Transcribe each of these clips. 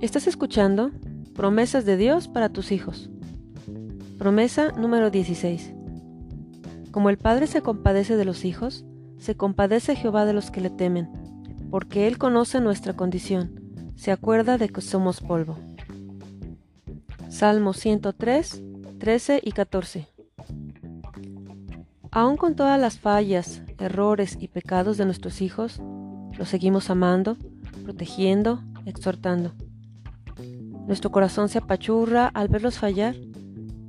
Estás escuchando Promesas de Dios para tus hijos. Promesa número 16. Como el Padre se compadece de los hijos, se compadece Jehová de los que le temen, porque Él conoce nuestra condición, se acuerda de que somos polvo. Salmos 103, 13 y 14. Aun con todas las fallas, errores y pecados de nuestros hijos, los seguimos amando, protegiendo, exhortando. Nuestro corazón se apachurra al verlos fallar,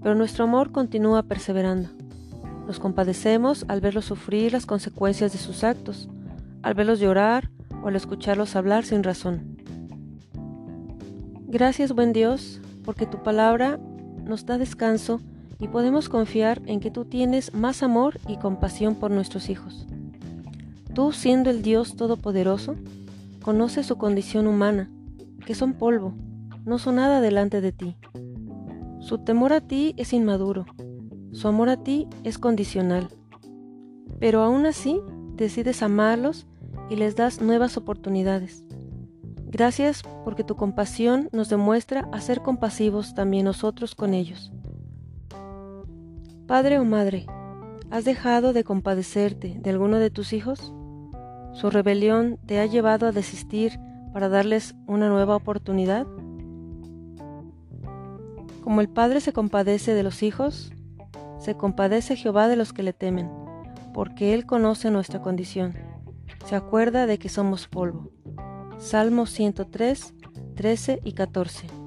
pero nuestro amor continúa perseverando. Nos compadecemos al verlos sufrir las consecuencias de sus actos, al verlos llorar o al escucharlos hablar sin razón. Gracias, buen Dios, porque tu palabra nos da descanso y podemos confiar en que tú tienes más amor y compasión por nuestros hijos. Tú, siendo el Dios Todopoderoso, conoces su condición humana, que son polvo, no son nada delante de ti. Su temor a ti es inmaduro, su amor a ti es condicional. Pero aún así decides amarlos y les das nuevas oportunidades. Gracias porque tu compasión nos demuestra a ser compasivos también nosotros con ellos. Padre o madre, ¿has dejado de compadecerte de alguno de tus hijos? ¿Su rebelión te ha llevado a desistir para darles una nueva oportunidad? Como el Padre se compadece de los hijos, se compadece Jehová de los que le temen, porque Él conoce nuestra condición, se acuerda de que somos polvo. Salmos 103, 13 y 14.